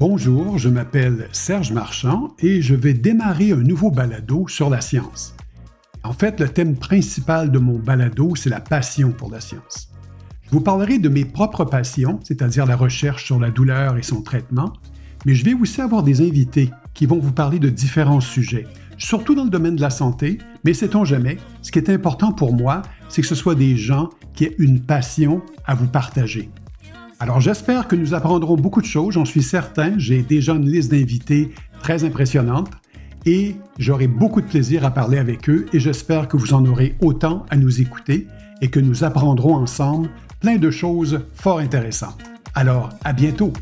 Bonjour, je m'appelle Serge Marchand et je vais démarrer un nouveau balado sur la science. En fait, le thème principal de mon balado, c'est la passion pour la science. Je vous parlerai de mes propres passions, c'est-à-dire la recherche sur la douleur et son traitement, mais je vais aussi avoir des invités qui vont vous parler de différents sujets, surtout dans le domaine de la santé, mais sait-on jamais, ce qui est important pour moi, c'est que ce soit des gens qui aient une passion à vous partager. Alors j'espère que nous apprendrons beaucoup de choses, j'en suis certain. J'ai déjà une liste d'invités très impressionnante et j'aurai beaucoup de plaisir à parler avec eux et j'espère que vous en aurez autant à nous écouter et que nous apprendrons ensemble plein de choses fort intéressantes. Alors à bientôt!